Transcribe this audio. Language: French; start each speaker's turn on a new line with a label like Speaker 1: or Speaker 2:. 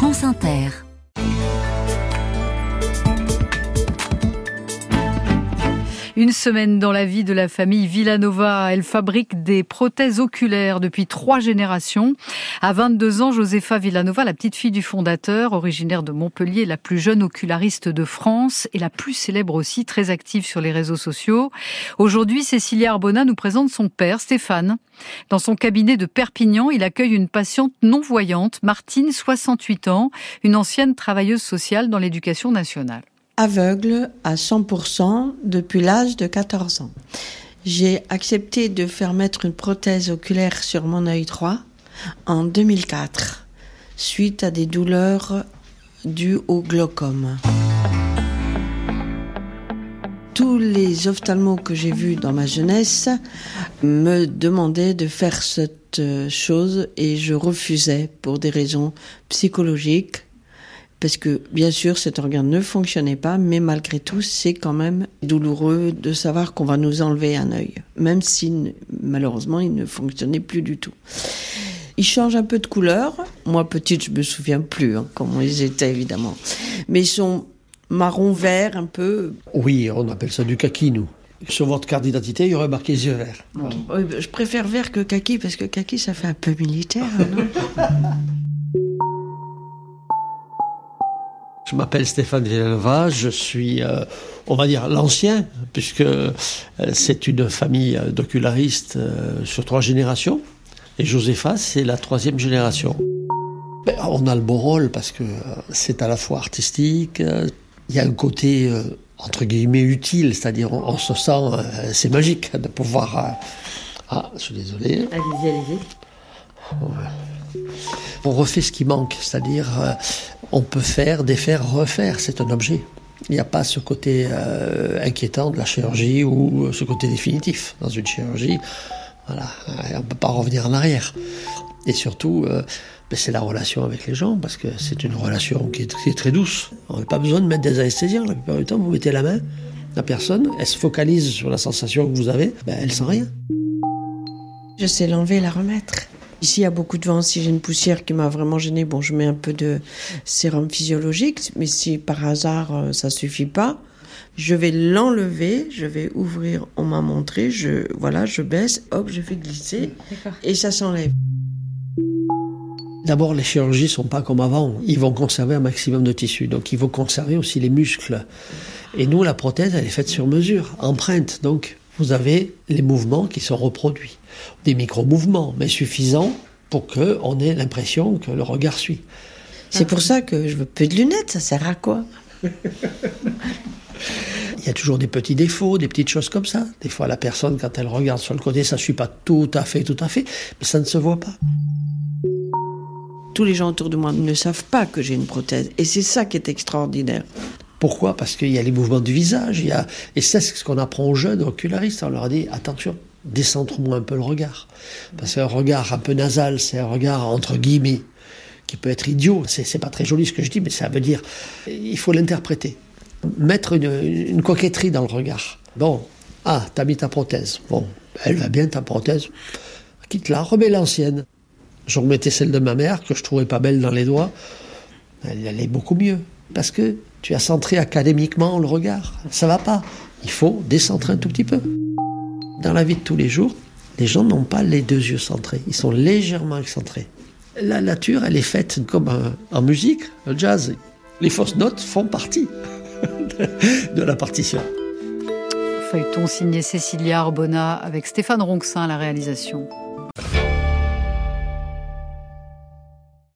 Speaker 1: France Inter.
Speaker 2: Une semaine dans la vie de la famille Villanova. Elle fabrique des prothèses oculaires depuis trois générations. À 22 ans, Josefa Villanova, la petite fille du fondateur, originaire de Montpellier, la plus jeune oculariste de France et la plus célèbre aussi, très active sur les réseaux sociaux. Aujourd'hui, Cécilia Arbona nous présente son père, Stéphane. Dans son cabinet de Perpignan, il accueille une patiente non-voyante, Martine, 68 ans, une ancienne travailleuse sociale dans l'éducation nationale
Speaker 3: aveugle à 100% depuis l'âge de 14 ans. J'ai accepté de faire mettre une prothèse oculaire sur mon œil droit en 2004, suite à des douleurs dues au glaucome. Tous les ophtalmos que j'ai vus dans ma jeunesse me demandaient de faire cette chose et je refusais pour des raisons psychologiques parce que bien sûr cet organe ne fonctionnait pas, mais malgré tout c'est quand même douloureux de savoir qu'on va nous enlever un œil, même si malheureusement il ne fonctionnait plus du tout. Il change un peu de couleur. Moi petite je me souviens plus hein, comment ils étaient évidemment, mais ils sont marron vert un peu.
Speaker 4: Oui, on appelle ça du kaki nous. Sur votre carte d'identité, il y aurait marqué yeux verts.
Speaker 3: Je préfère vert que kaki parce que kaki ça fait un peu militaire, non?
Speaker 4: Je m'appelle Stéphane Villanova, je suis, euh, on va dire, l'ancien, puisque euh, c'est une famille d'ocularistes euh, sur trois générations. Et Josepha, c'est la troisième génération. Ben, on a le beau rôle parce que c'est à la fois artistique, il y a un côté, entre guillemets, utile, c'est-à-dire on, se sent, c'est magique de pouvoir... ah, je suis désolé.
Speaker 2: Allez-y, allez-y.
Speaker 4: On refait ce qui manque, c'est-à-dire euh, on peut faire, défaire, refaire, c'est un objet. Il n'y a pas ce côté euh, inquiétant de la chirurgie ou ce côté définitif. Dans une chirurgie, voilà, on ne peut pas revenir en arrière. Et surtout, euh, ben, c'est la relation avec les gens, parce que c'est une relation qui est, très douce. On n'a pas besoin de mettre des anesthésiens. La plupart du temps, vous mettez la main, la personne, elle se focalise sur la sensation que vous avez, ben, elle sent rien.
Speaker 3: Je sais l'enlever et la remettre. Ici, il y a beaucoup de vent. Si j'ai une poussière qui m'a vraiment gênée, bon, je mets un peu de sérum physiologique. Mais si par hasard euh, ça suffit pas, je vais l'enlever, je vais ouvrir. On m'a montré, je voilà, je baisse, hop, je fais glisser et ça s'enlève.
Speaker 4: D'abord, les chirurgies sont pas comme avant. Ils vont conserver un maximum de tissu, donc il faut conserver aussi les muscles. Et nous, la prothèse, elle est faite sur mesure, empreinte. Donc, vous avez les mouvements qui sont reproduits. Des micro-mouvements, mais suffisants pour qu'on ait l'impression que le regard suit.
Speaker 3: C'est pour ça que je veux plus de lunettes, ça sert à quoi? Il
Speaker 4: y a toujours des petits défauts, des petites choses comme ça. Des fois, la personne, quand elle regarde sur le côté, ça ne suit pas tout à fait, tout à fait, mais ça ne se voit pas.
Speaker 3: Tous les gens autour de moi ne savent pas que j'ai une prothèse, et c'est ça qui est extraordinaire.
Speaker 4: Pourquoi? Parce qu'il y a les mouvements du visage, il y et c'est ce qu'on apprend aux jeunes ocularistes. On leur dit attention, décentre-moi un peu le regard. Parce qu'un regard un peu nasal, c'est un regard entre guillemets qui peut être idiot. C'est pas très joli ce que je dis, mais ça veut dire il faut l'interpréter. Mettre une, coquetterie dans le regard. Bon, ah, t'as mis ta prothèse. Bon, elle va bien ta prothèse. Quitte-la, remets l'ancienne. Je remettais celle de ma mère que je trouvais pas belle dans les doigts. Elle allait beaucoup mieux. Parce que tu as centré académiquement le regard. Ça va pas. Il faut décentrer un tout petit peu. Dans la vie de tous les jours, les gens n'ont pas les deux yeux centrés. Ils sont légèrement excentrés. La nature, elle est faite comme en musique, le jazz. Les fausses notes font partie de la partition.
Speaker 2: Feuilleton signé Cécilia Arbona avec Stéphane Ronxin à la réalisation.